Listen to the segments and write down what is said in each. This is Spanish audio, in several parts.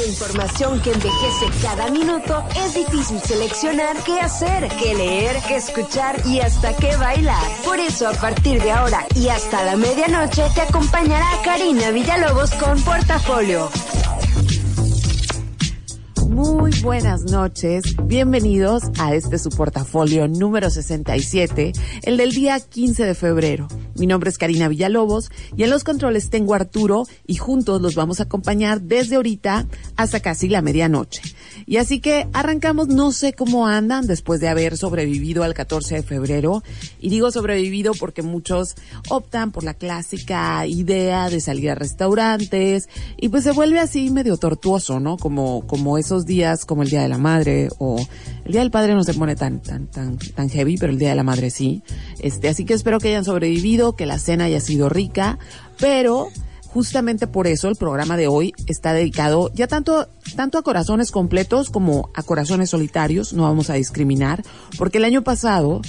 información que envejece cada minuto, es difícil seleccionar qué hacer, qué leer, qué escuchar y hasta qué bailar. Por eso, a partir de ahora y hasta la medianoche, te acompañará Karina Villalobos con Portafolio. Muy buenas noches, bienvenidos a este su portafolio número 67, el del día 15 de febrero. Mi nombre es Karina Villalobos y en los controles tengo Arturo y juntos los vamos a acompañar desde ahorita hasta casi la medianoche. Y así que arrancamos, no sé cómo andan después de haber sobrevivido al 14 de febrero. Y digo sobrevivido porque muchos optan por la clásica idea de salir a restaurantes y pues se vuelve así medio tortuoso, ¿no? Como, como esos días como el Día de la Madre o el Día del Padre no se pone tan, tan, tan, tan heavy, pero el Día de la Madre sí. Este, así que espero que hayan sobrevivido, que la cena haya sido rica, pero justamente por eso el programa de hoy está dedicado ya tanto, tanto a corazones completos como a corazones solitarios, no vamos a discriminar, porque el año pasado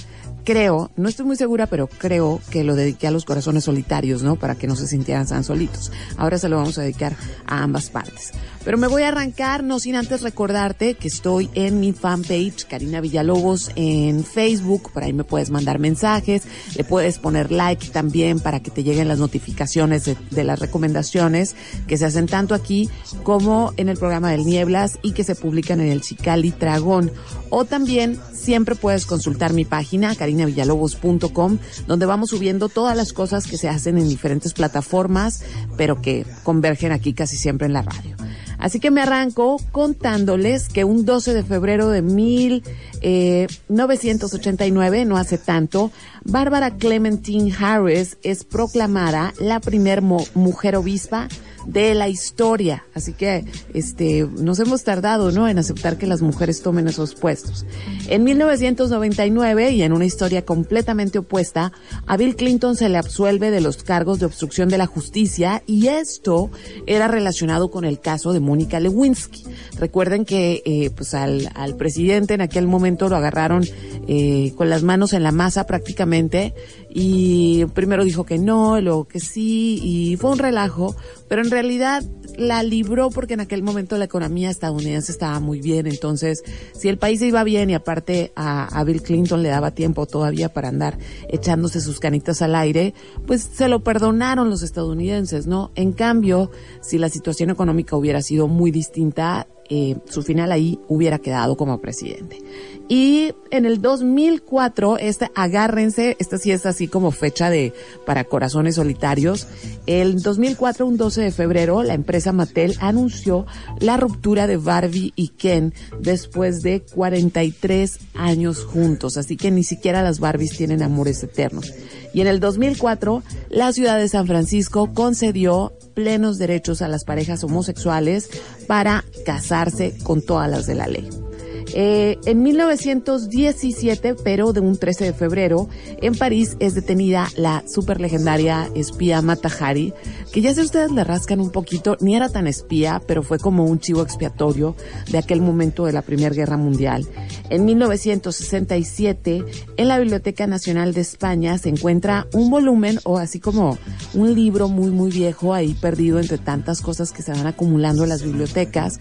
creo, no estoy muy segura, pero creo que lo dediqué a los corazones solitarios, ¿no? Para que no se sintieran tan solitos. Ahora se lo vamos a dedicar a ambas partes. Pero me voy a arrancar, no sin antes recordarte que estoy en mi fanpage, Karina Villalobos, en Facebook, por ahí me puedes mandar mensajes, le puedes poner like también para que te lleguen las notificaciones de, las recomendaciones que se hacen tanto aquí como en el programa del Nieblas y que se publican en el Chicali Tragón. O también siempre puedes consultar mi página, carinavillalobos.com, donde vamos subiendo todas las cosas que se hacen en diferentes plataformas, pero que convergen aquí casi siempre en la radio. Así que me arranco contándoles que un 12 de febrero de 1989, eh, no hace tanto, Bárbara Clementine Harris es proclamada la primer mujer obispa de la historia. Así que, este, nos hemos tardado, ¿no? En aceptar que las mujeres tomen esos puestos. En 1999, y en una historia completamente opuesta, a Bill Clinton se le absuelve de los cargos de obstrucción de la justicia y esto era relacionado con el caso de Mónica Lewinsky. Recuerden que, eh, pues al, al presidente en aquel momento lo agarraron eh, con las manos en la masa prácticamente y primero dijo que no, luego que sí y fue un relajo, pero en realidad la libró porque en aquel momento la economía estadounidense estaba muy bien, entonces si el país iba bien y aparte a, a Bill Clinton le daba tiempo todavía para andar echándose sus canitas al aire, pues se lo perdonaron los estadounidenses, ¿no? En cambio, si la situación económica hubiera sido muy distinta, eh, su final ahí hubiera quedado como presidente. Y en el 2004, este, agárrense, esta sí es así como fecha de, para corazones solitarios. El 2004, un 12 de febrero, la empresa Mattel anunció la ruptura de Barbie y Ken después de 43 años juntos. Así que ni siquiera las Barbies tienen amores eternos. Y en el 2004, la ciudad de San Francisco concedió plenos derechos a las parejas homosexuales para casarse con todas las de la ley. Eh, en 1917, pero de un 13 de febrero, en París es detenida la super legendaria espía Mata Hari, que ya si ustedes le rascan un poquito, ni era tan espía, pero fue como un chivo expiatorio de aquel momento de la Primera Guerra Mundial. En 1967, en la Biblioteca Nacional de España se encuentra un volumen o así como un libro muy muy viejo ahí perdido entre tantas cosas que se van acumulando en las bibliotecas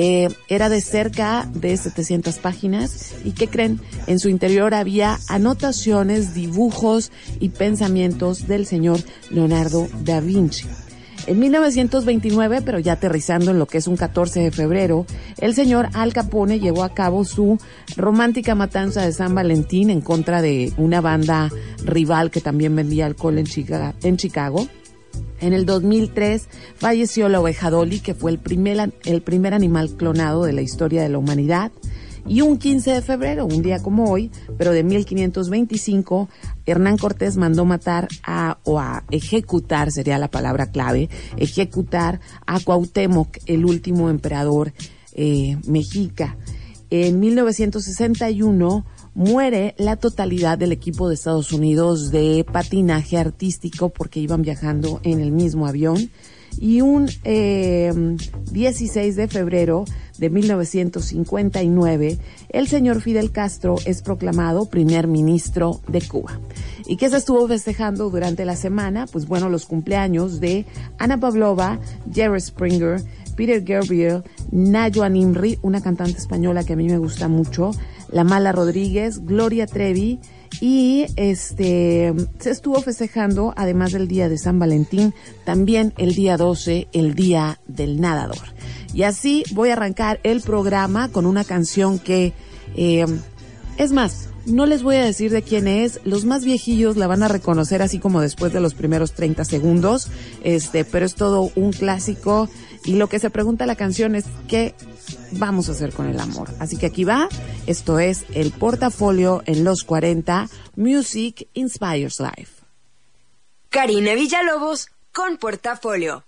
eh, era de cerca de 700 páginas y que creen, en su interior había anotaciones, dibujos y pensamientos del señor Leonardo da Vinci. En 1929, pero ya aterrizando en lo que es un 14 de febrero, el señor Al Capone llevó a cabo su romántica matanza de San Valentín en contra de una banda rival que también vendía alcohol en, en Chicago. En el 2003 falleció la oveja Dolly, que fue el primer, el primer animal clonado de la historia de la humanidad. Y un 15 de febrero, un día como hoy, pero de 1525, Hernán Cortés mandó matar a, o a ejecutar, sería la palabra clave, ejecutar a Cuauhtémoc, el último emperador eh, mexica. En 1961, muere la totalidad del equipo de Estados Unidos de patinaje artístico porque iban viajando en el mismo avión. Y un 16 eh, de febrero de 1959, el señor Fidel Castro es proclamado primer ministro de Cuba. ¿Y qué se estuvo festejando durante la semana? Pues bueno, los cumpleaños de Ana Pavlova, Jerry Springer, Peter Gabriel, Nayo Animri, una cantante española que a mí me gusta mucho, La Mala Rodríguez, Gloria Trevi, y este se estuvo festejando, además del día de San Valentín, también el día 12, el día del nadador. Y así voy a arrancar el programa con una canción que, eh, es más, no les voy a decir de quién es, los más viejillos la van a reconocer así como después de los primeros 30 segundos, este, pero es todo un clásico y lo que se pregunta la canción es qué vamos a hacer con el amor. Así que aquí va, esto es el portafolio en los 40, Music Inspires Life. Karina Villalobos con portafolio.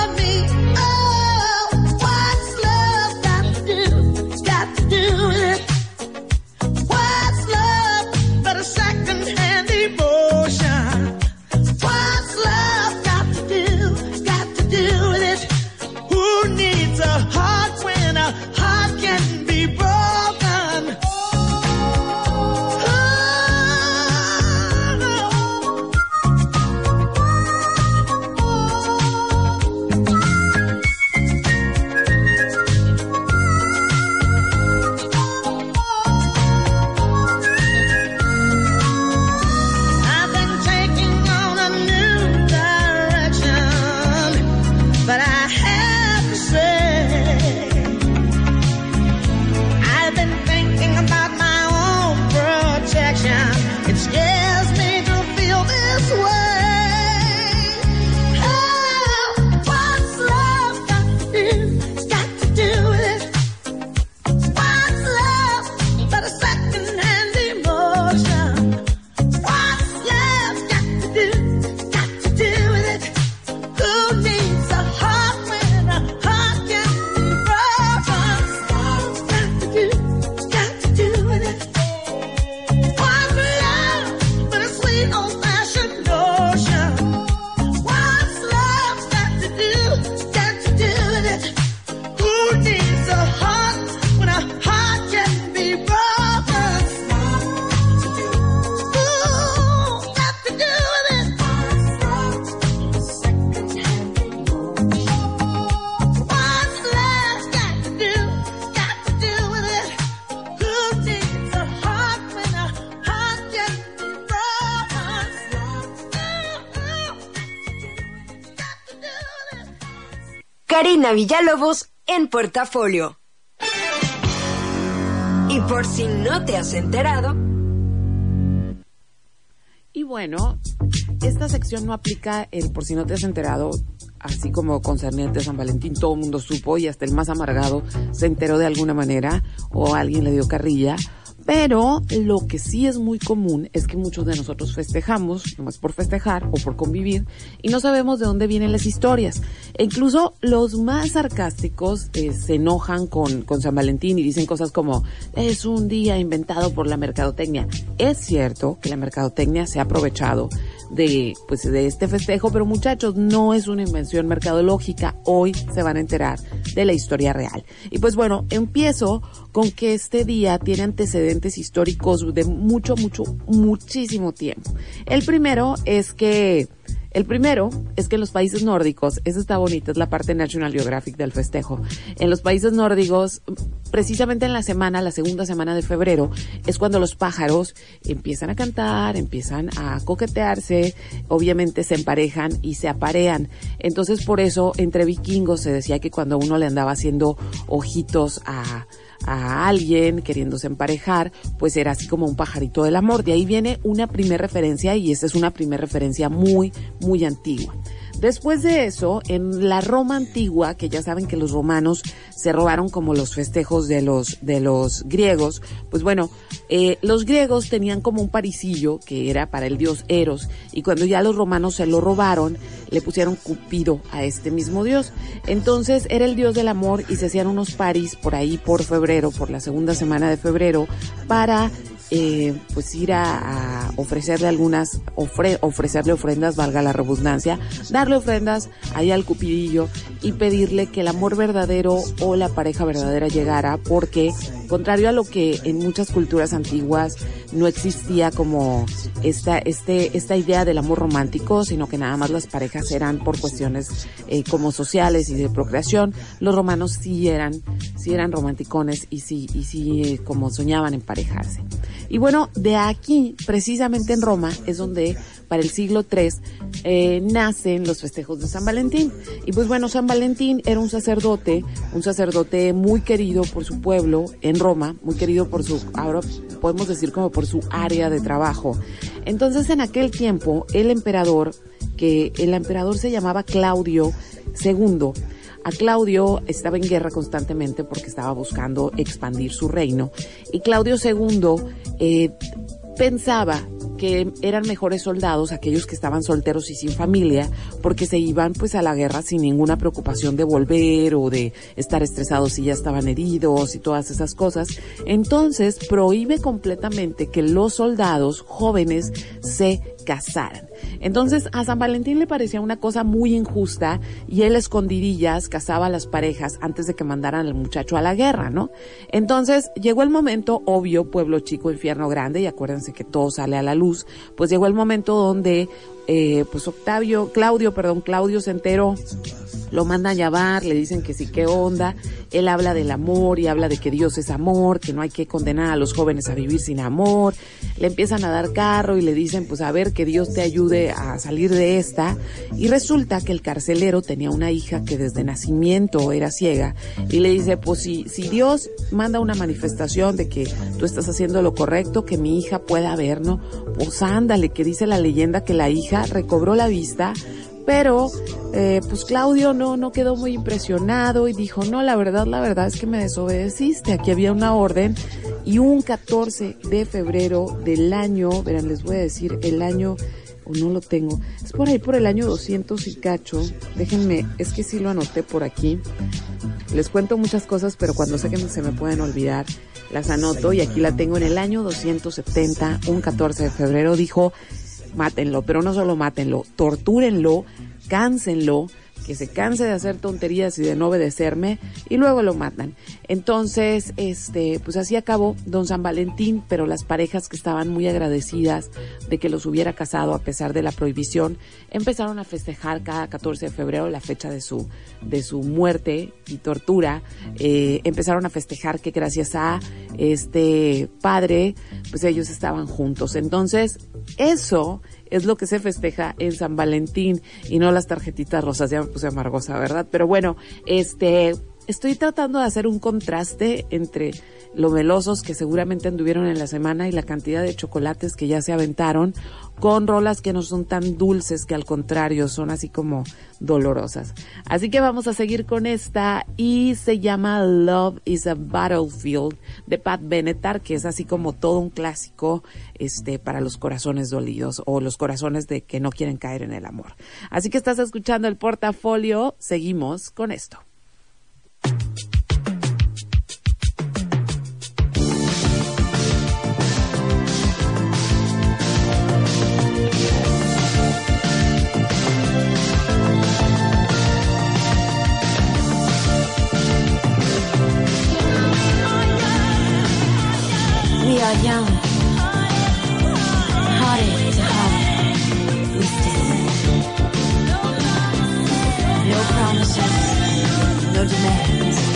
Villalobos en portafolio. Y por si no te has enterado. Y bueno, esta sección no aplica el por si no te has enterado, así como concerniente a San Valentín, todo el mundo supo y hasta el más amargado se enteró de alguna manera o alguien le dio carrilla Pero lo que sí es muy común es que muchos de nosotros festejamos, nomás por festejar o por convivir, y no sabemos de dónde vienen las historias. E incluso los más sarcásticos eh, se enojan con, con San Valentín y dicen cosas como, es un día inventado por la mercadotecnia. Es cierto que la mercadotecnia se ha aprovechado de, pues, de este festejo, pero muchachos, no es una invención mercadológica. Hoy se van a enterar de la historia real. Y pues bueno, empiezo con que este día tiene antecedentes históricos de mucho, mucho, muchísimo tiempo. El primero es que el primero es que en los países nórdicos, eso está bonito, es la parte National Geographic del festejo. En los países nórdicos, precisamente en la semana, la segunda semana de febrero, es cuando los pájaros empiezan a cantar, empiezan a coquetearse, obviamente se emparejan y se aparean. Entonces por eso entre vikingos se decía que cuando uno le andaba haciendo ojitos a a alguien queriéndose emparejar, pues era así como un pajarito del amor. De ahí viene una primera referencia y esa es una primera referencia muy, muy antigua. Después de eso, en la Roma antigua, que ya saben que los romanos se robaron como los festejos de los, de los griegos, pues bueno, eh, los griegos tenían como un parisillo que era para el dios Eros, y cuando ya los romanos se lo robaron, le pusieron Cupido a este mismo dios. Entonces era el dios del amor y se hacían unos paris por ahí por febrero, por la segunda semana de febrero, para eh, pues ir a, ofrecerle algunas, ofrecerle ofrendas, valga la redundancia, darle ofrendas ahí al cupidillo y pedirle que el amor verdadero o la pareja verdadera llegara, porque contrario a lo que en muchas culturas antiguas no existía como esta, este, esta idea del amor romántico, sino que nada más las parejas eran por cuestiones eh, como sociales y de procreación, los romanos sí eran, sí eran romanticones y sí, y sí eh, como soñaban emparejarse. Y bueno, de aquí, precisamente en Roma, es donde para el siglo III eh, nacen los festejos de San Valentín. Y pues bueno, San Valentín era un sacerdote, un sacerdote muy querido por su pueblo en Roma, muy querido por su, ahora podemos decir como por su área de trabajo. Entonces en aquel tiempo el emperador, que el emperador se llamaba Claudio II, a Claudio estaba en guerra constantemente porque estaba buscando expandir su reino. Y Claudio II eh, pensaba que eran mejores soldados aquellos que estaban solteros y sin familia, porque se iban pues a la guerra sin ninguna preocupación de volver o de estar estresados si ya estaban heridos y todas esas cosas. Entonces prohíbe completamente que los soldados jóvenes se casaran. Entonces a San Valentín le parecía una cosa muy injusta y él escondidillas casaba a las parejas antes de que mandaran al muchacho a la guerra, ¿no? Entonces llegó el momento, obvio, pueblo chico, infierno grande, y acuérdense que todo sale a la luz, pues llegó el momento donde eh, pues Octavio, Claudio, perdón, Claudio se enteró lo mandan a llamar, le dicen que sí, qué onda. Él habla del amor y habla de que Dios es amor, que no hay que condenar a los jóvenes a vivir sin amor. Le empiezan a dar carro y le dicen, pues a ver, que Dios te ayude a salir de esta. Y resulta que el carcelero tenía una hija que desde nacimiento era ciega. Y le dice, pues si, si Dios manda una manifestación de que tú estás haciendo lo correcto, que mi hija pueda ver, ¿no? Pues ándale, que dice la leyenda que la hija recobró la vista pero, eh, pues Claudio no, no quedó muy impresionado y dijo, no, la verdad, la verdad es que me desobedeciste. Aquí había una orden y un 14 de febrero del año, verán, les voy a decir el año, o no lo tengo, es por ahí por el año 200 y cacho. Déjenme, es que sí lo anoté por aquí. Les cuento muchas cosas, pero cuando sé que se me pueden olvidar, las anoto y aquí la tengo en el año 270, un 14 de febrero, dijo, mátenlo, pero no solo mátenlo, tortúrenlo, cánsenlo, que se canse de hacer tonterías y de no obedecerme y luego lo matan. Entonces, este, pues así acabó Don San Valentín, pero las parejas que estaban muy agradecidas de que los hubiera casado a pesar de la prohibición, empezaron a festejar cada 14 de febrero la fecha de su, de su muerte y tortura. Eh, empezaron a festejar que gracias a este padre, pues ellos estaban juntos. Entonces, eso es lo que se festeja en San Valentín y no las tarjetitas rosas, ya me puse amargosa, ¿verdad? Pero bueno, este, estoy tratando de hacer un contraste entre lo melosos que seguramente anduvieron en la semana y la cantidad de chocolates que ya se aventaron con rolas que no son tan dulces que al contrario son así como dolorosas. Así que vamos a seguir con esta y se llama Love is a Battlefield de Pat Benatar, que es así como todo un clásico este para los corazones dolidos o los corazones de que no quieren caer en el amor. Así que estás escuchando el portafolio, seguimos con esto. Young, hearted to heart. No promises, no demands.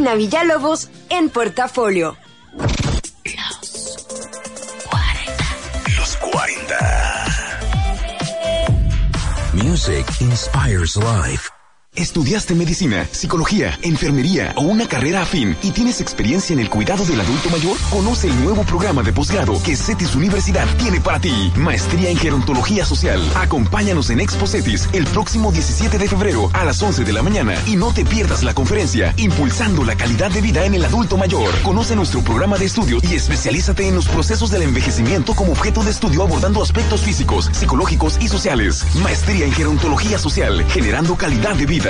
Karina Villalobos en portafolio. Los 40. Music inspires life. Estudiaste medicina, psicología, enfermería o una carrera afín y tienes experiencia en el cuidado del adulto mayor? Conoce el nuevo programa de posgrado que CETIS Universidad tiene para ti. Maestría en Gerontología Social. Acompáñanos en Expo CETIS el próximo 17 de febrero a las 11 de la mañana y no te pierdas la conferencia Impulsando la calidad de vida en el adulto mayor. Conoce nuestro programa de estudio y especialízate en los procesos del envejecimiento como objeto de estudio abordando aspectos físicos, psicológicos y sociales. Maestría en Gerontología Social, generando calidad de vida.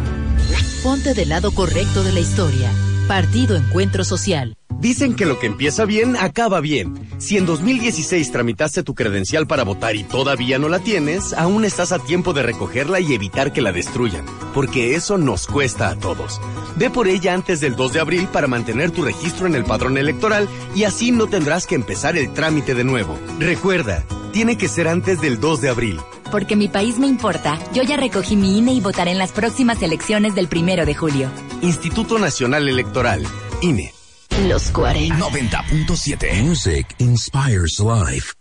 Ponte del lado correcto de la historia. Partido Encuentro Social. Dicen que lo que empieza bien, acaba bien. Si en 2016 tramitaste tu credencial para votar y todavía no la tienes, aún estás a tiempo de recogerla y evitar que la destruyan, porque eso nos cuesta a todos. Ve por ella antes del 2 de abril para mantener tu registro en el padrón electoral y así no tendrás que empezar el trámite de nuevo. Recuerda, tiene que ser antes del 2 de abril. Porque mi país me importa, yo ya recogí mi INE y votaré en las próximas elecciones del primero de julio. Instituto Nacional Electoral, INE. Los 40. 90.7 Music inspires life.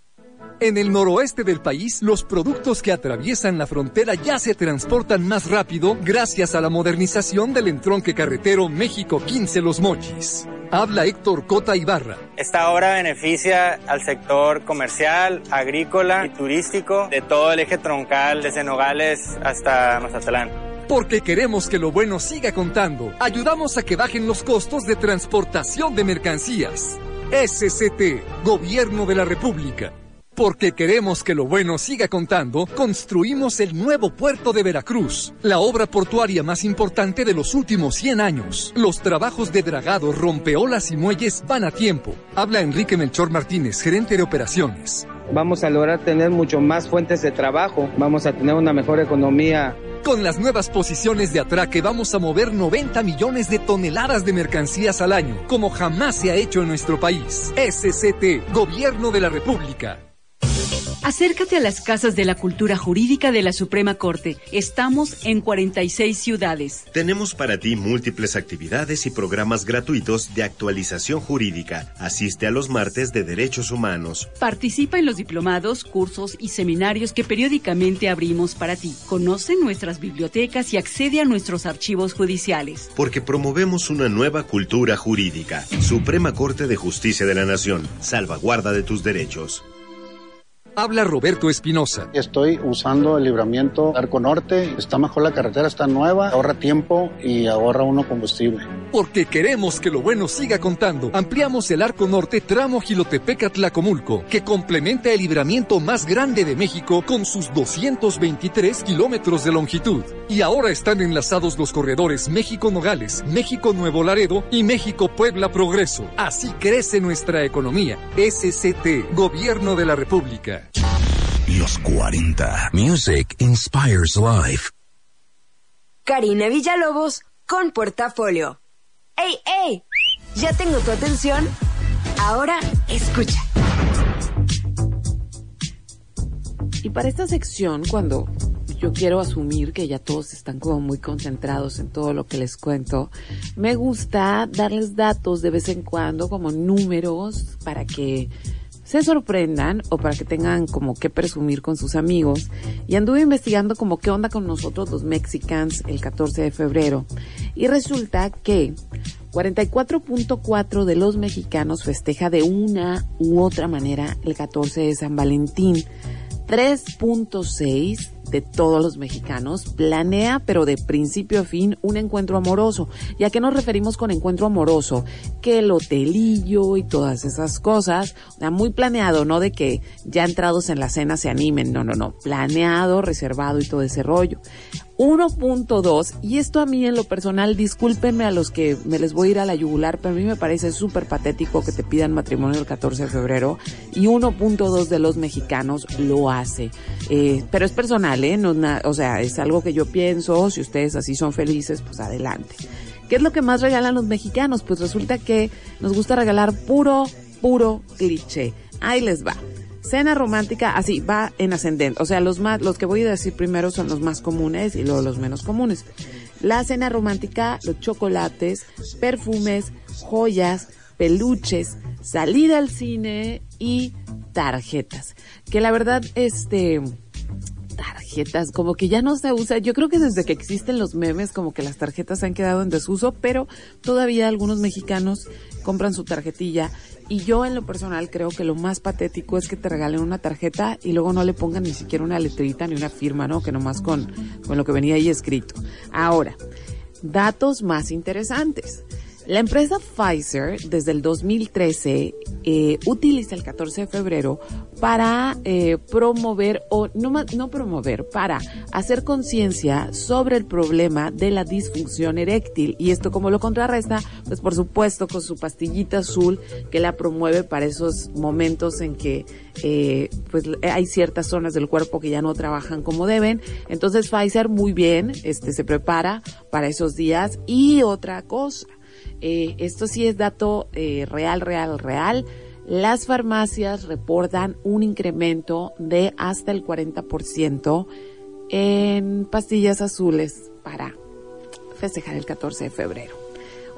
En el noroeste del país, los productos que atraviesan la frontera ya se transportan más rápido gracias a la modernización del entronque carretero México 15 Los Mochis. Habla Héctor Cota Ibarra. Esta obra beneficia al sector comercial, agrícola y turístico de todo el eje troncal desde Nogales hasta Mazatlán. Porque queremos que lo bueno siga contando. Ayudamos a que bajen los costos de transportación de mercancías. SCT, Gobierno de la República. Porque queremos que lo bueno siga contando, construimos el nuevo puerto de Veracruz, la obra portuaria más importante de los últimos 100 años. Los trabajos de dragado, rompeolas y muelles van a tiempo. Habla Enrique Melchor Martínez, gerente de operaciones. Vamos a lograr tener mucho más fuentes de trabajo, vamos a tener una mejor economía con las nuevas posiciones de atraque vamos a mover 90 millones de toneladas de mercancías al año, como jamás se ha hecho en nuestro país. SCT, Gobierno de la República. Acércate a las casas de la cultura jurídica de la Suprema Corte. Estamos en 46 ciudades. Tenemos para ti múltiples actividades y programas gratuitos de actualización jurídica. Asiste a los martes de derechos humanos. Participa en los diplomados, cursos y seminarios que periódicamente abrimos para ti. Conoce nuestras bibliotecas y accede a nuestros archivos judiciales. Porque promovemos una nueva cultura jurídica. Suprema Corte de Justicia de la Nación. Salvaguarda de tus derechos. Habla Roberto Espinosa. Estoy usando el libramiento Arco Norte. Está mejor la carretera, está nueva, ahorra tiempo y ahorra uno combustible. Porque queremos que lo bueno siga contando. Ampliamos el Arco Norte tramo Gilotepec-Tlacomulco, que complementa el libramiento más grande de México con sus 223 kilómetros de longitud. Y ahora están enlazados los corredores México-Nogales, México-Nuevo Laredo y México-Puebla Progreso. Así crece nuestra economía. SCT, Gobierno de la República. Los 40. Music inspires life. Karina Villalobos con portafolio. ¡Ey, ey! ¿Ya tengo tu atención? Ahora escucha. Y para esta sección, cuando yo quiero asumir que ya todos están como muy concentrados en todo lo que les cuento, me gusta darles datos de vez en cuando, como números, para que se sorprendan o para que tengan como que presumir con sus amigos. Y anduve investigando como qué onda con nosotros los Mexicans el 14 de febrero. Y resulta que 44.4 de los mexicanos festeja de una u otra manera el 14 de San Valentín. 3.6 de todos los mexicanos planea, pero de principio a fin, un encuentro amoroso. ¿Y a qué nos referimos con encuentro amoroso? Que el hotelillo y todas esas cosas, muy planeado, no de que ya entrados en la cena se animen, no, no, no, planeado, reservado y todo ese rollo. 1.2, y esto a mí en lo personal, discúlpenme a los que me les voy a ir a la yugular, pero a mí me parece súper patético que te pidan matrimonio el 14 de febrero, y 1.2 de los mexicanos lo hace. Eh, pero es personal, ¿eh? No, o sea, es algo que yo pienso, si ustedes así son felices, pues adelante. ¿Qué es lo que más regalan los mexicanos? Pues resulta que nos gusta regalar puro, puro cliché. Ahí les va. Cena romántica, así, va en ascendente. O sea, los más, los que voy a decir primero son los más comunes y luego los menos comunes. La cena romántica, los chocolates, perfumes, joyas, peluches, salida al cine y tarjetas. Que la verdad, este, tarjetas, como que ya no se usa. Yo creo que desde que existen los memes, como que las tarjetas han quedado en desuso, pero todavía algunos mexicanos compran su tarjetilla y yo en lo personal creo que lo más patético es que te regalen una tarjeta y luego no le pongan ni siquiera una letrita ni una firma, ¿no? Que nomás con, con lo que venía ahí escrito. Ahora, datos más interesantes. La empresa Pfizer desde el 2013 eh, utiliza el 14 de febrero para eh, promover o no, no promover, para hacer conciencia sobre el problema de la disfunción eréctil y esto como lo contrarresta, pues por supuesto con su pastillita azul que la promueve para esos momentos en que eh, pues hay ciertas zonas del cuerpo que ya no trabajan como deben. Entonces Pfizer muy bien, este se prepara para esos días y otra cosa eh, esto sí es dato eh, real, real, real. Las farmacias reportan un incremento de hasta el 40% en pastillas azules para festejar el 14 de febrero.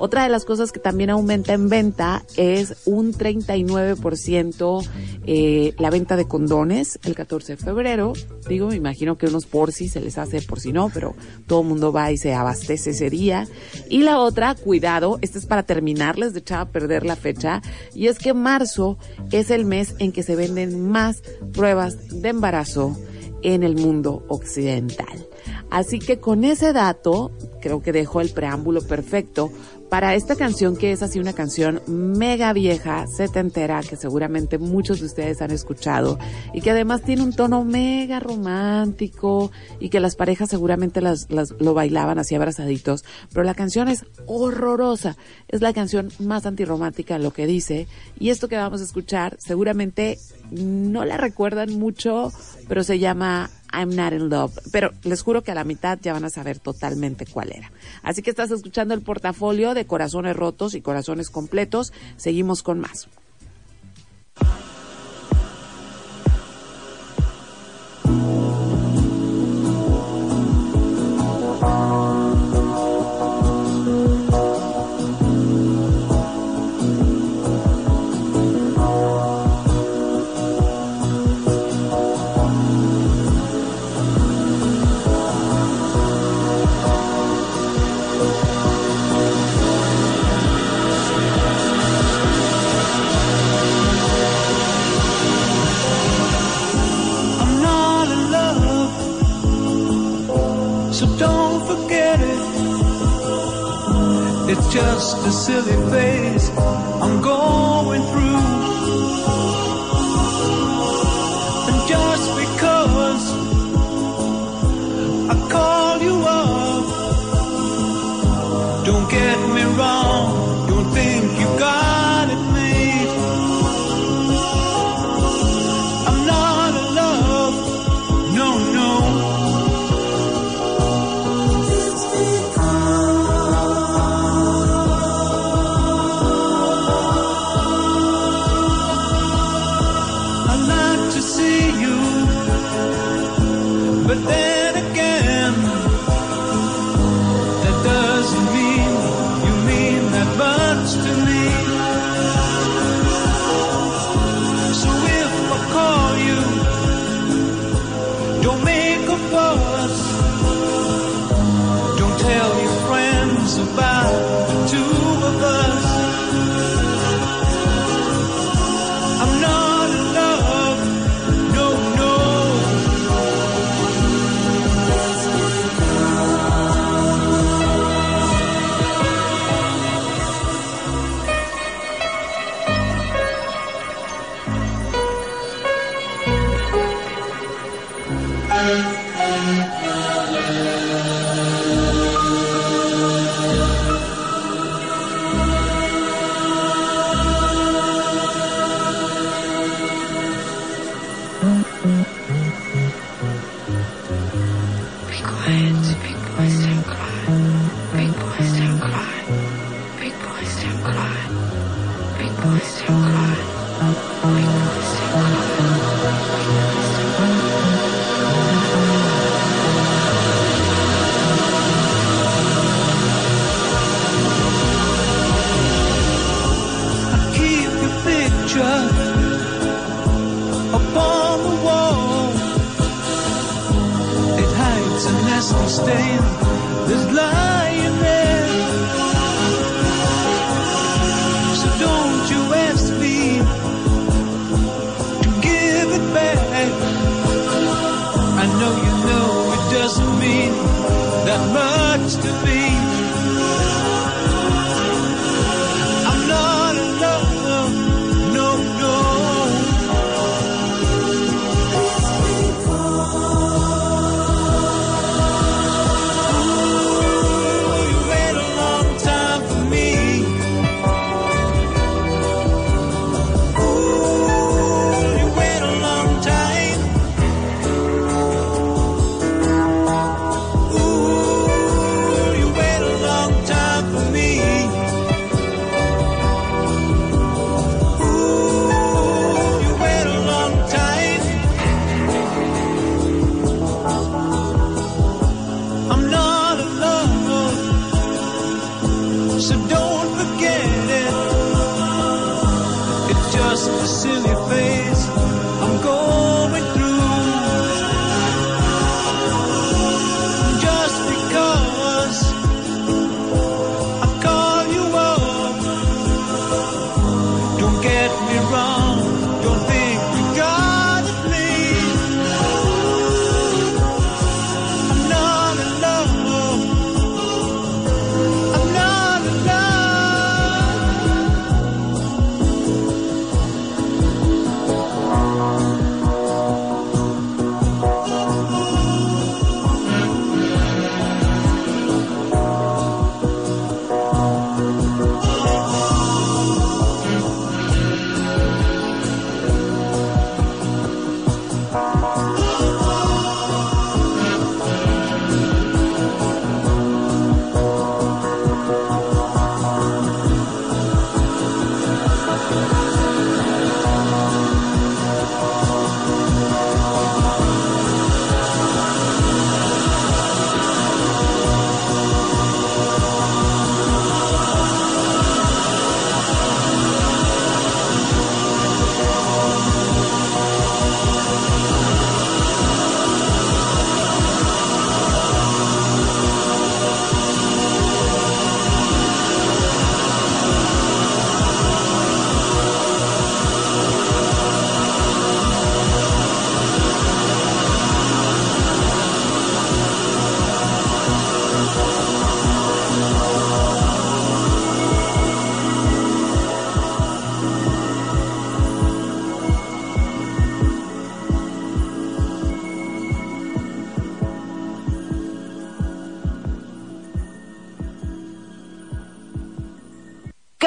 Otra de las cosas que también aumenta en venta es un 39% eh, la venta de condones el 14 de febrero. Digo, me imagino que unos por si se les hace por si no, pero todo el mundo va y se abastece ese día. Y la otra, cuidado, esta es para terminarles de echar a perder la fecha, y es que marzo es el mes en que se venden más pruebas de embarazo en el mundo occidental. Así que con ese dato, creo que dejo el preámbulo perfecto para esta canción que es así una canción mega vieja, setentera, que seguramente muchos de ustedes han escuchado y que además tiene un tono mega romántico y que las parejas seguramente las, lo bailaban así abrazaditos, pero la canción es horrorosa. Es la canción más antirromántica lo que dice y esto que vamos a escuchar seguramente no la recuerdan mucho, pero se llama I'm Not in Love. Pero les juro que a la mitad ya van a saber totalmente cuál era. Así que estás escuchando el portafolio de corazones rotos y corazones completos. Seguimos con más. the silly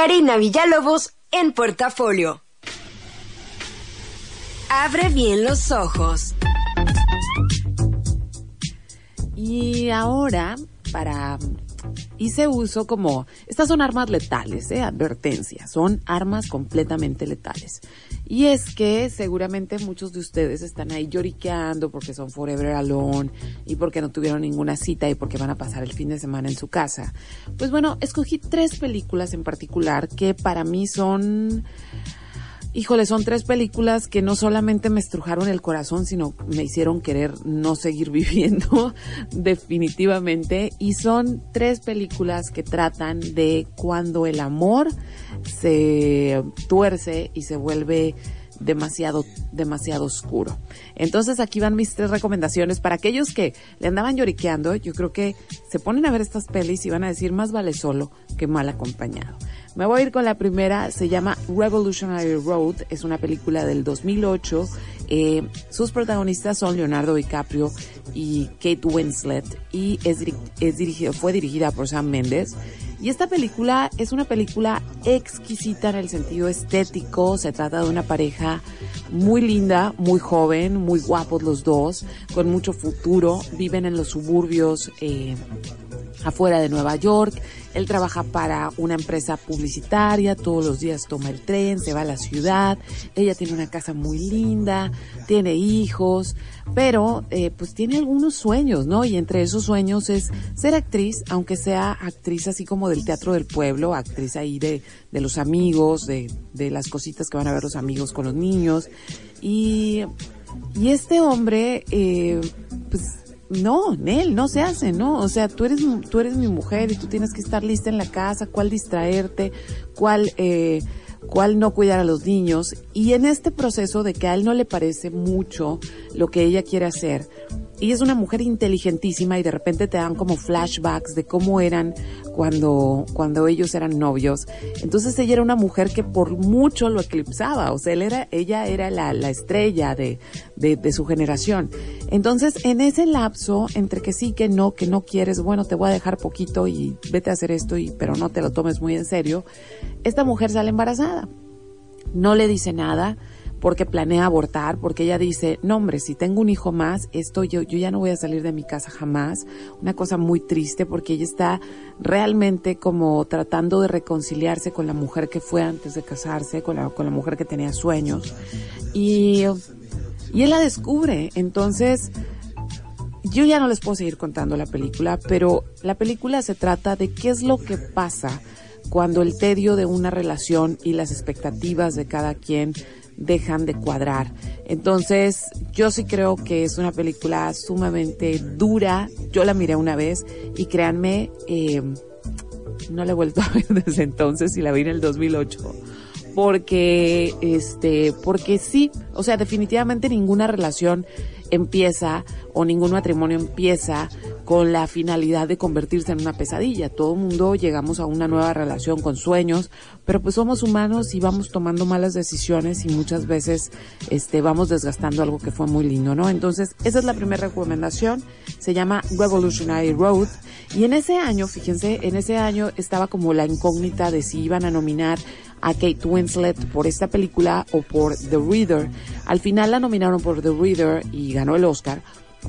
Karina Villalobos en portafolio. Abre bien los ojos. Y ahora, para hice uso como, estas son armas letales, ¿eh? advertencia, son armas completamente letales. Y es que seguramente muchos de ustedes están ahí lloriqueando porque son forever alone y porque no tuvieron ninguna cita y porque van a pasar el fin de semana en su casa. Pues bueno, escogí tres películas en particular que para mí son híjole, son tres películas que no solamente me estrujaron el corazón, sino me hicieron querer no seguir viviendo definitivamente. Y son tres películas que tratan de cuando el amor se tuerce y se vuelve demasiado, demasiado oscuro. Entonces aquí van mis tres recomendaciones para aquellos que le andaban lloriqueando. Yo creo que se ponen a ver estas pelis y van a decir más vale solo que mal acompañado. Me voy a ir con la primera, se llama Revolutionary Road, es una película del 2008 Eh, sus protagonistas son Leonardo DiCaprio y Kate Winslet y es, dirigido, fue dirigida por Sam Mendes. Y esta película es una película exquisita en el sentido estético. Se trata de una pareja muy linda, muy joven, muy guapos los dos, con mucho futuro. Viven en los suburbios eh, afuera de Nueva York. Él trabaja para una empresa publicitaria, todos los días toma el tren, se va a la ciudad. Ella tiene una casa muy linda, tiene hijos, pero eh, pues tiene algunos sueños, ¿no? Y entre esos sueños es ser actriz, aunque sea actriz así como del teatro del pueblo, actriz ahí de, de los amigos, de, de las cositas que van a ver los amigos con los niños. Y, y este hombre, eh, pues no, él no se hace, ¿no? O sea, tú eres, tú eres mi mujer y tú tienes que estar lista en la casa, cuál distraerte, cuál, eh, cuál no cuidar a los niños. Y en este proceso de que a él no le parece mucho lo que ella quiere hacer, ella es una mujer inteligentísima y de repente te dan como flashbacks de cómo eran cuando, cuando ellos eran novios. Entonces ella era una mujer que por mucho lo eclipsaba, o sea, él era, ella era la, la estrella de, de, de, su generación. Entonces, en ese lapso, entre que sí, que no, que no quieres, bueno, te voy a dejar poquito y vete a hacer esto, y, pero no te lo tomes muy en serio, esta mujer sale embarazada. No le dice nada, porque planea abortar, porque ella dice, no hombre, si tengo un hijo más, esto yo, yo ya no voy a salir de mi casa jamás. Una cosa muy triste porque ella está realmente como tratando de reconciliarse con la mujer que fue antes de casarse, con la, con la mujer que tenía sueños. Y, y él la descubre. Entonces, yo ya no les puedo seguir contando la película, pero la película se trata de qué es lo que pasa cuando el tedio de una relación y las expectativas de cada quien dejan de cuadrar. Entonces, yo sí creo que es una película sumamente dura. Yo la miré una vez y créanme, eh, no la he vuelto a ver desde entonces y la vi en el 2008 porque este porque sí, o sea, definitivamente ninguna relación empieza o ningún matrimonio empieza con la finalidad de convertirse en una pesadilla. Todo mundo llegamos a una nueva relación con sueños, pero pues somos humanos y vamos tomando malas decisiones y muchas veces este vamos desgastando algo que fue muy lindo, ¿no? Entonces, esa es la primera recomendación, se llama Revolutionary Road y en ese año, fíjense, en ese año estaba como la incógnita de si iban a nominar a Kate Winslet por esta película o por The Reader. Al final la nominaron por The Reader y ganó el Oscar,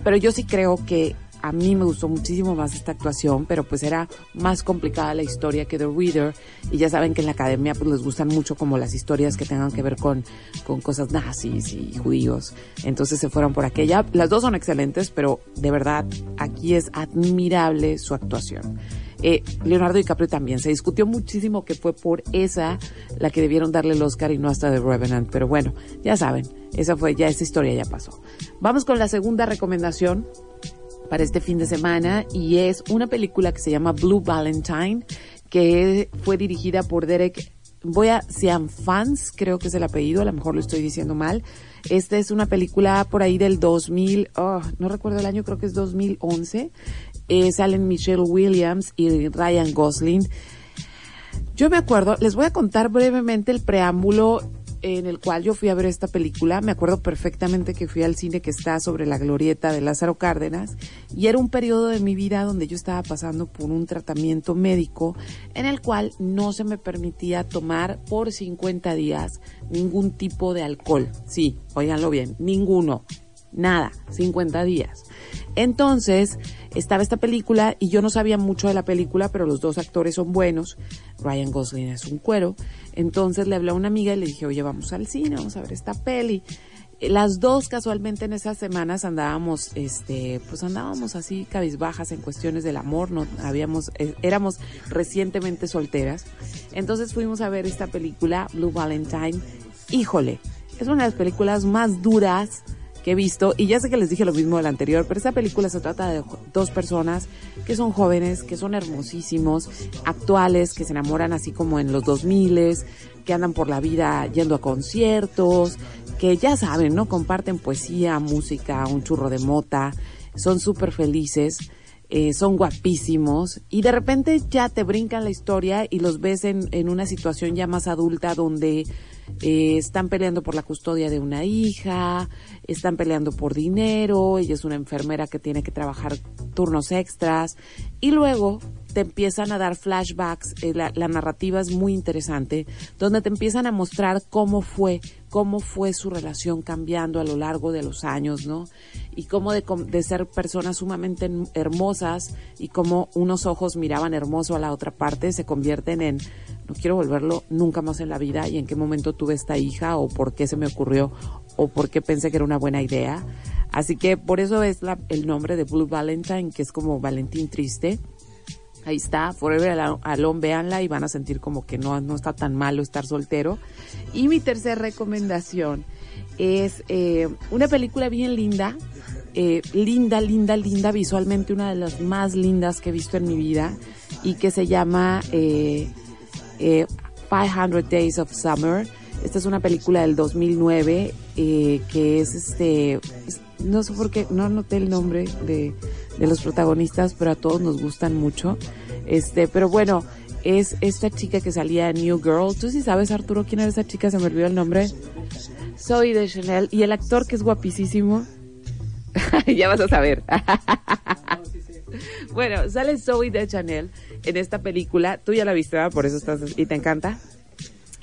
pero yo sí creo que a mí me gustó muchísimo más esta actuación, pero pues era más complicada la historia que The Reader y ya saben que en la academia pues les gustan mucho como las historias que tengan que ver con, con cosas nazis y judíos. Entonces se fueron por aquella. Las dos son excelentes, pero de verdad aquí es admirable su actuación. Eh, Leonardo DiCaprio también. Se discutió muchísimo que fue por esa la que debieron darle el Oscar y no hasta The Revenant. Pero bueno, ya saben, esa fue, ya esa historia ya pasó. Vamos con la segunda recomendación para este fin de semana y es una película que se llama Blue Valentine, que fue dirigida por Derek voy a sean fans, creo que es el apellido, a lo mejor lo estoy diciendo mal. Esta es una película por ahí del 2000, oh, no recuerdo el año, creo que es 2011. Eh, salen Michelle Williams y Ryan Gosling. Yo me acuerdo, les voy a contar brevemente el preámbulo en el cual yo fui a ver esta película. Me acuerdo perfectamente que fui al cine que está sobre la glorieta de Lázaro Cárdenas y era un periodo de mi vida donde yo estaba pasando por un tratamiento médico en el cual no se me permitía tomar por 50 días ningún tipo de alcohol. Sí, oiganlo bien, ninguno. Nada, 50 días. Entonces, estaba esta película y yo no sabía mucho de la película, pero los dos actores son buenos. Ryan Gosling es un cuero. Entonces le hablé a una amiga y le dije, oye, vamos al cine, vamos a ver esta peli. Las dos casualmente en esas semanas andábamos, este, pues andábamos así cabizbajas en cuestiones del amor, no habíamos, eh, éramos recientemente solteras. Entonces fuimos a ver esta película, Blue Valentine. Híjole, es una de las películas más duras que he visto, y ya sé que les dije lo mismo del anterior, pero esta película se trata de dos personas que son jóvenes, que son hermosísimos, actuales, que se enamoran así como en los 2000 que andan por la vida yendo a conciertos, que ya saben, ¿no? Comparten poesía, música, un churro de mota, son súper felices. Eh, son guapísimos y de repente ya te brincan la historia y los ves en, en una situación ya más adulta donde eh, están peleando por la custodia de una hija, están peleando por dinero, ella es una enfermera que tiene que trabajar turnos extras y luego te empiezan a dar flashbacks, eh, la, la, narrativa es muy interesante, donde te empiezan a mostrar cómo fue, cómo fue su relación cambiando a lo largo de los años, ¿no? Y cómo de, de ser personas sumamente hermosas y cómo unos ojos miraban hermoso a la otra parte se convierten en no quiero volverlo nunca más en la vida y en qué momento tuve esta hija o por qué se me ocurrió o por qué pensé que era una buena idea. Así que por eso es la, el nombre de Blue Valentine, que es como Valentín triste. Ahí está, Forever Alone, véanla y van a sentir como que no, no está tan malo estar soltero. Y mi tercera recomendación es eh, una película bien linda, eh, linda, linda, linda, visualmente una de las más lindas que he visto en mi vida y que se llama eh, 500 Days of Summer. Esta es una película del 2009 eh, que es este, no sé por qué, no anoté el nombre de, de los protagonistas, pero a todos nos gustan mucho. Este, pero bueno, es esta chica que salía New Girl. ¿Tú sí sabes, Arturo, quién era esa chica? Se me olvidó el nombre. Zoe de Chanel. Y el actor que es guapísimo. ya vas a saber. bueno, sale Zoe de Chanel en esta película. Tú ya la viste, ¿verdad? Por eso estás y te encanta.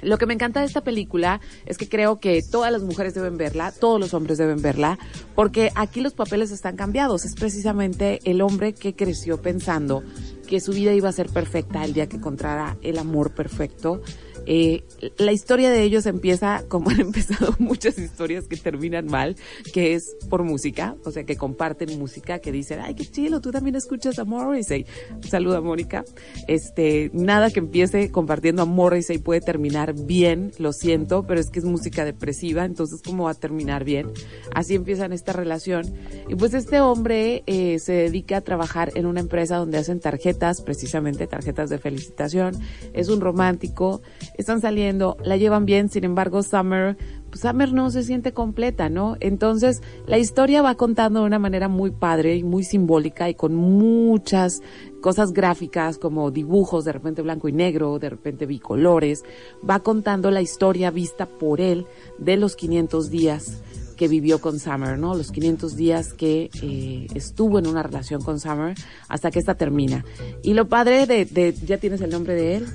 Lo que me encanta de esta película es que creo que todas las mujeres deben verla, todos los hombres deben verla, porque aquí los papeles están cambiados. Es precisamente el hombre que creció pensando que su vida iba a ser perfecta el día que encontrara el amor perfecto eh, la historia de ellos empieza como han empezado muchas historias que terminan mal, que es por música, o sea, que comparten música, que dicen, ay, qué chilo, tú también escuchas a Morrissey. Saluda, Mónica. Este, nada que empiece compartiendo a Morrissey puede terminar bien, lo siento, pero es que es música depresiva, entonces, ¿cómo va a terminar bien? Así empiezan esta relación. Y pues este hombre eh, se dedica a trabajar en una empresa donde hacen tarjetas, precisamente tarjetas de felicitación. Es un romántico están saliendo, la llevan bien, sin embargo Summer, pues Summer no se siente completa, ¿no? Entonces la historia va contando de una manera muy padre y muy simbólica y con muchas cosas gráficas como dibujos, de repente blanco y negro, de repente bicolores, va contando la historia vista por él de los 500 días que vivió con Summer, ¿no? Los 500 días que eh, estuvo en una relación con Summer hasta que esta termina. Y lo padre de, de, ¿ya tienes el nombre de él?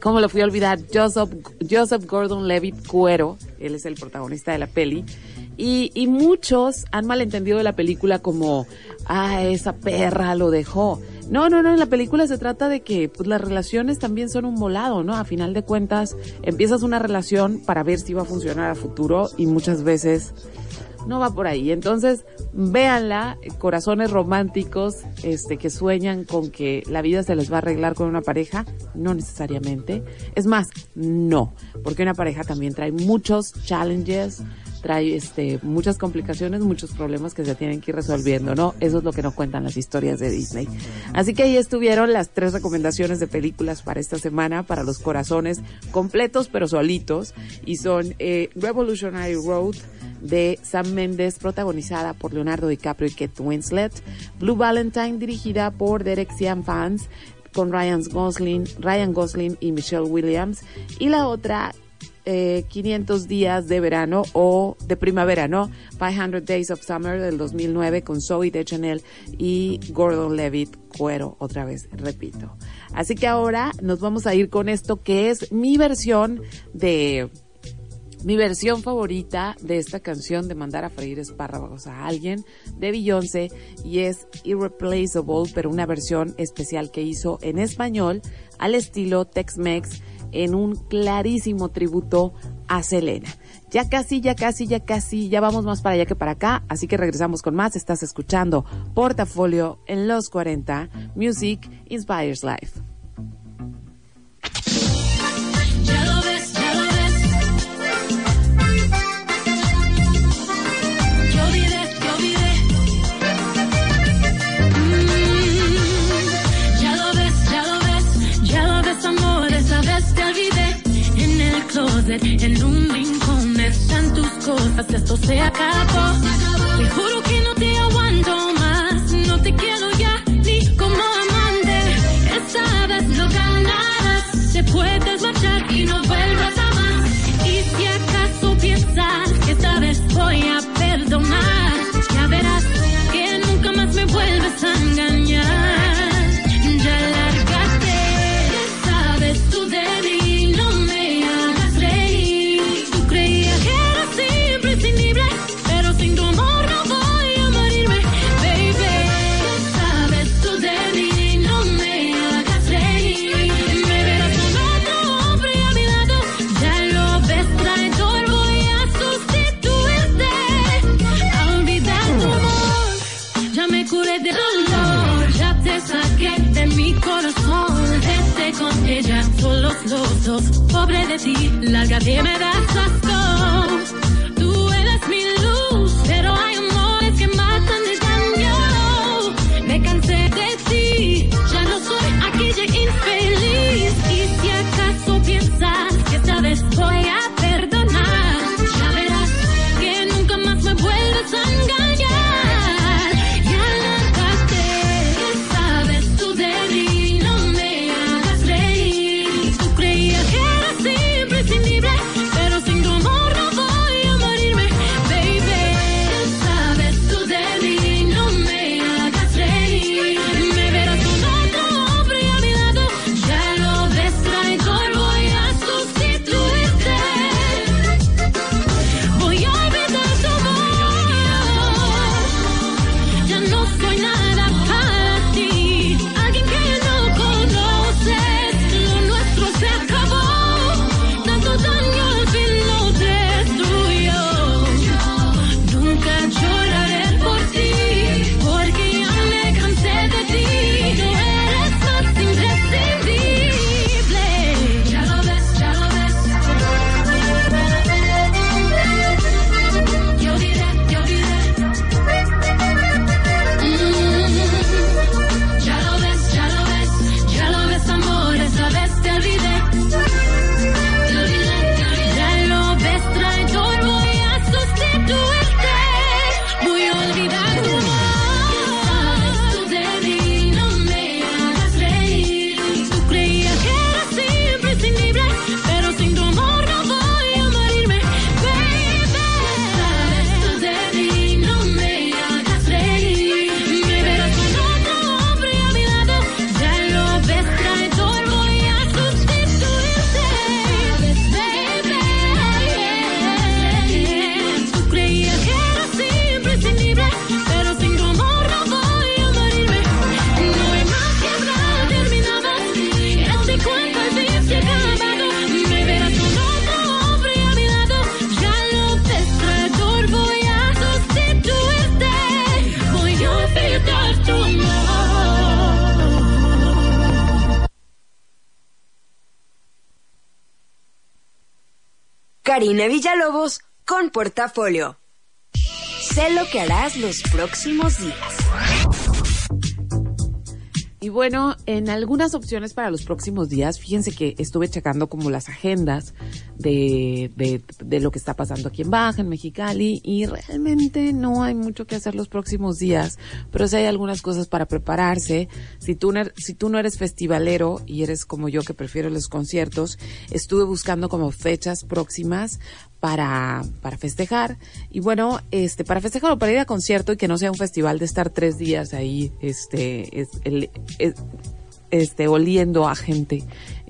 ¿Cómo lo fui a olvidar? Joseph, Joseph Gordon-Levitt Cuero, él es el protagonista de la peli. Y, y muchos han malentendido la película como, ah, esa perra lo dejó. No, no, no, en la película se trata de que pues, las relaciones también son un volado, ¿no? A final de cuentas, empiezas una relación para ver si va a funcionar a futuro y muchas veces no va por ahí. Entonces, véanla, corazones románticos, este, que sueñan con que la vida se les va a arreglar con una pareja, no necesariamente. Es más, no, porque una pareja también trae muchos challenges, trae este muchas complicaciones, muchos problemas que se tienen que ir resolviendo, ¿no? Eso es lo que nos cuentan las historias de Disney. Así que ahí estuvieron las tres recomendaciones de películas para esta semana para los corazones completos pero solitos y son eh, Revolutionary Road de Sam Mendes, protagonizada por Leonardo DiCaprio y Kate Winslet. Blue Valentine, dirigida por Derek Sian Fans, con Ryan Gosling, Ryan Gosling y Michelle Williams. Y la otra, 500 eh, días de verano o de primavera, ¿no? 500 Days of Summer del 2009 con Zoe de Chanel y Gordon Levitt Cuero, otra vez, repito. Así que ahora nos vamos a ir con esto que es mi versión de mi versión favorita de esta canción de mandar a freír espárragos a alguien de Beyoncé y es Irreplaceable, pero una versión especial que hizo en español al estilo Tex-Mex en un clarísimo tributo a Selena. Ya casi, ya casi, ya casi, ya vamos más para allá que para acá, así que regresamos con más. Estás escuchando Portafolio en los 40, Music Inspires Life. Cosas, esto se acabó. Te juro que no Pobre de ti, lárgate, me das asco. Karina Villalobos con Portafolio. Sé lo que harás los próximos días. Y bueno, en algunas opciones para los próximos días, fíjense que estuve checando como las agendas de, de, de lo que está pasando aquí en Baja, en Mexicali, y realmente no hay mucho que hacer los próximos días, pero sí hay algunas cosas para prepararse. Si no- si tú no eres festivalero y eres como yo que prefiero los conciertos, estuve buscando como fechas próximas para, para festejar. Y bueno, este, para festejar o para ir a concierto y que no sea un festival de estar tres días ahí, este, es, el, es- este, oliendo a gente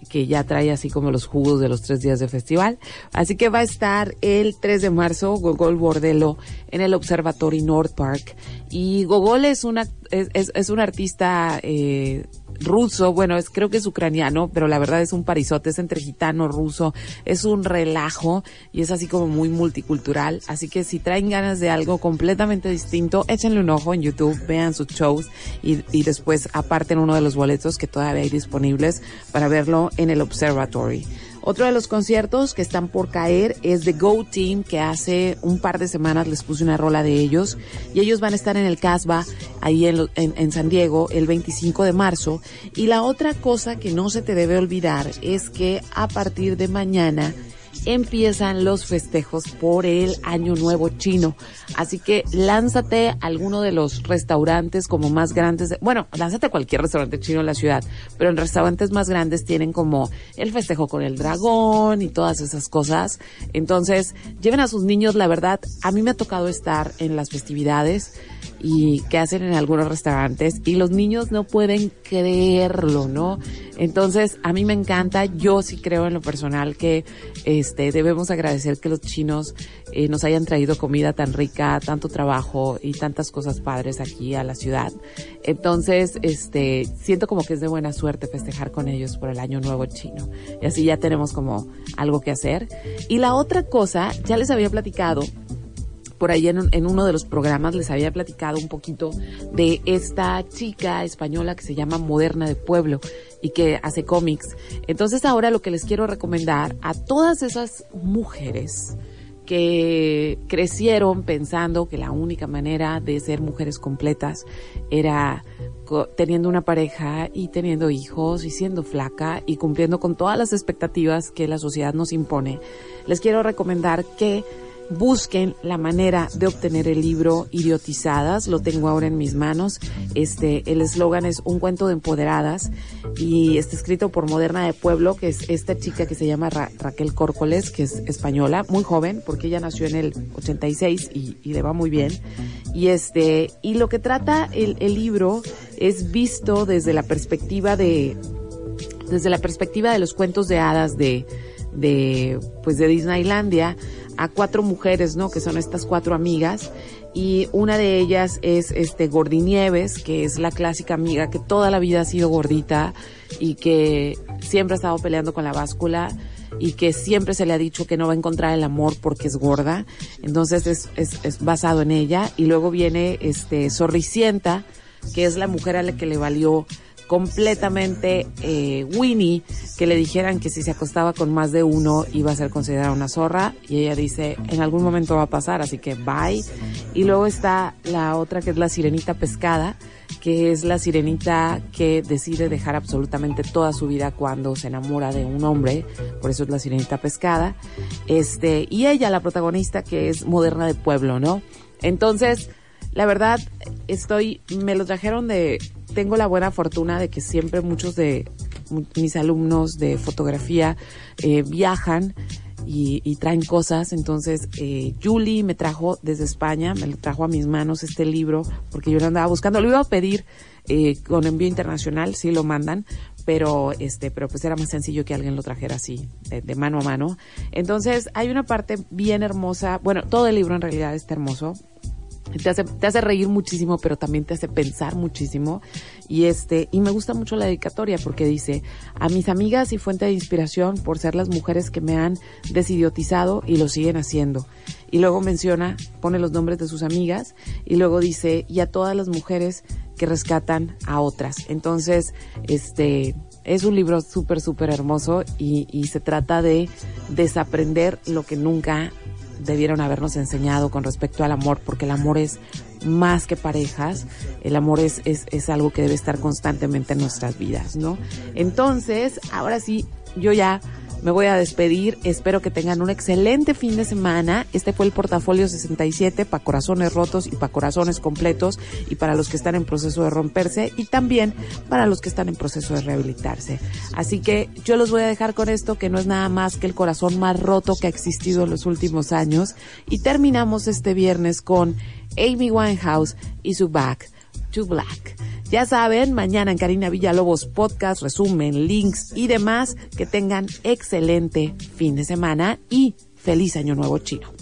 que ya trae así como los jugos de los tres días de festival. Así que va a estar el 3 de marzo Gogol Bordelo en el Observatory North Park. Y Gogol es una, es, es, es un artista, eh, ruso, bueno, es, creo que es ucraniano, pero la verdad es un parizote, es entre gitano, ruso, es un relajo y es así como muy multicultural. Así que si traen ganas de algo completamente distinto, échenle un ojo en YouTube, vean sus shows y, y después aparten uno de los boletos que todavía hay disponibles para verlo en el Observatory. Otro de los conciertos que están por caer es The Go Team, que hace un par de semanas les puse una rola de ellos. Y ellos van a estar en el Casbah, ahí en, en, en San Diego, el 25 de marzo. Y la otra cosa que no se te debe olvidar es que a partir de mañana empiezan los festejos por el Año Nuevo Chino. Así que lánzate a alguno de los restaurantes como más grandes. de- bueno, lánzate a cualquier restaurante chino en la ciudad, pero en restaurantes más grandes tienen como el festejo con el dragón y todas esas cosas. Entonces, lleven a sus niños, la verdad, a mí me ha tocado estar en las festividades y que hacen en algunos restaurantes y los niños no pueden creerlo, ¿no? Entonces, a mí me encanta, yo sí creo en lo personal que este debemos agradecer que los chinos eh, nos hayan traído comida tan rica, tanto trabajo y tantas cosas padres aquí a la ciudad. Entonces, este, siento como que es de buena suerte festejar con ellos por el año nuevo chino. Y así ya tenemos como algo que hacer. Y la otra cosa, ya les había platicado por ahí en, en uno de los programas les había platicado un poquito de esta chica española que se llama Moderna de Pueblo. y que hace cómics. Entonces ahora lo que les quiero recomendar a todas esas mujeres que crecieron pensando que la única manera de ser mujeres completas era teniendo una pareja y teniendo hijos y siendo flaca y cumpliendo con todas las expectativas que la sociedad nos impone, les quiero recomendar que busquen la manera de obtener el libro Idiotizadas, lo tengo ahora en mis manos. Este, el eslogan es un cuento de empoderadas y está escrito por Moderna de Pueblo, que es esta chica que se llama Raquel Córcoles, que es española, muy joven, porque ella nació en el 86 y, le va muy bien. Y este, y lo que trata el, el libro es visto desde la perspectiva de, desde la perspectiva de los cuentos de hadas de, de, pues de Disneylandia, a cuatro mujeres, ¿no? Que son estas cuatro amigas y una de ellas es este Gordinieves, que es la clásica amiga que toda la vida ha sido gordita y que siempre ha estado peleando con la báscula y que siempre se le ha dicho que no va a encontrar el amor porque es gorda. Entonces es, es, es basado en ella. Y luego viene este Zorricienta, que es la mujer a la que le valió completamente eh, Winnie que le dijeran que si se acostaba con más de uno iba a ser considerada una zorra y ella dice en algún momento va a pasar así que bye y luego está la otra que es la sirenita pescada que es la sirenita que decide dejar absolutamente toda su vida cuando se enamora de un hombre, por eso es la sirenita pescada, este, y ella, la protagonista, que es moderna de pueblo, ¿no? Entonces, la verdad, estoy, me lo trajeron de, tengo la buena fortuna de que siempre muchos de mis alumnos de fotografía eh, viajan y, traen cosas. Entonces, eh, Julie me trajo desde España, me lo trajo a mis manos este libro, porque yo lo andaba buscando. Lo iba a pedir eh, con envío internacional, sí lo mandan, pero este, pero pues era más sencillo que alguien lo trajera así, de, mano a mano. Entonces, hay una parte bien hermosa, bueno, todo el libro en realidad está hermoso, te hace, te hace reír muchísimo, pero también te hace pensar muchísimo. Y este, y me gusta mucho la dedicatoria porque dice, a mis amigas y fuente de inspiración por ser las mujeres que me han desidiotizado y lo siguen haciendo. Y luego menciona, pone los nombres de sus amigas y luego dice, y a todas las mujeres que rescatan a otras. Entonces, este, es un libro súper, súper hermoso y, y se trata de desaprender lo que nunca debieron habernos enseñado con respecto al amor, porque el amor es más que parejas, el amor es, es, es algo que debe estar constantemente en nuestras vidas, ¿no? Entonces, ahora sí, yo ya me voy a despedir. Espero que tengan un excelente fin de semana. Este fue el portafolio 67 para corazones rotos y para corazones completos y para los que están en proceso de romperse y también para los que están en proceso de rehabilitarse. Así que yo los voy a dejar con esto que no es nada más que el corazón más roto que ha existido en los últimos años y terminamos este viernes con Amy Winehouse y su Back to Black. Ya saben, mañana en Karina Villalobos podcast, resumen, links y demás. Que tengan excelente fin de semana y feliz año nuevo chino.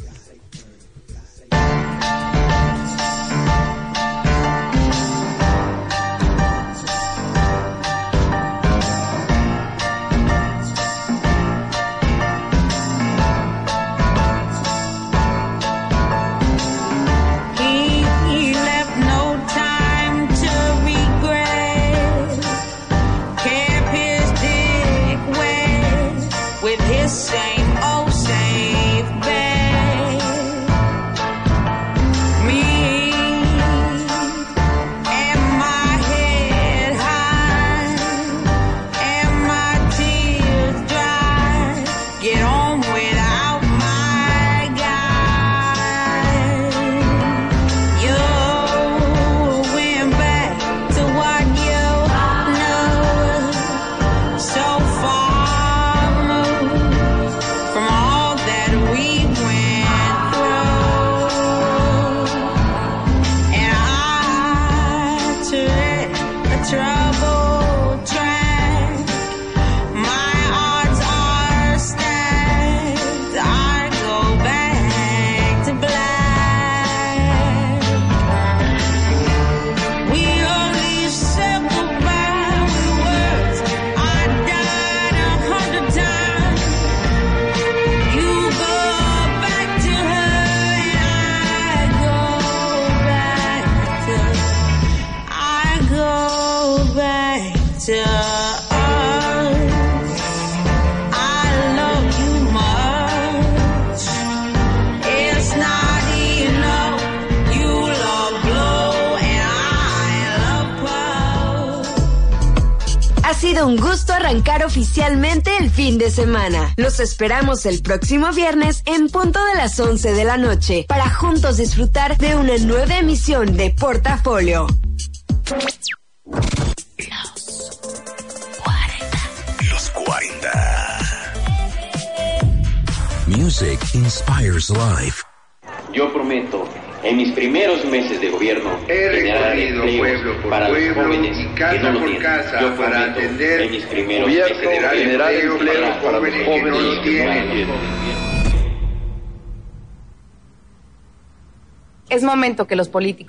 De semana. Los esperamos el próximo viernes en punto de las 11 de la noche para juntos disfrutar de una nueva emisión de Portafolio. Los 40. Music inspires life. Yo prometo, en mis primeros meses de gobierno, generar empleos para los jóvenes que no lo tienen. Yo prometo, en mis primeros meses de gobierno, generar empleos para los jóvenes que no lo tienen. Es momento que los políticos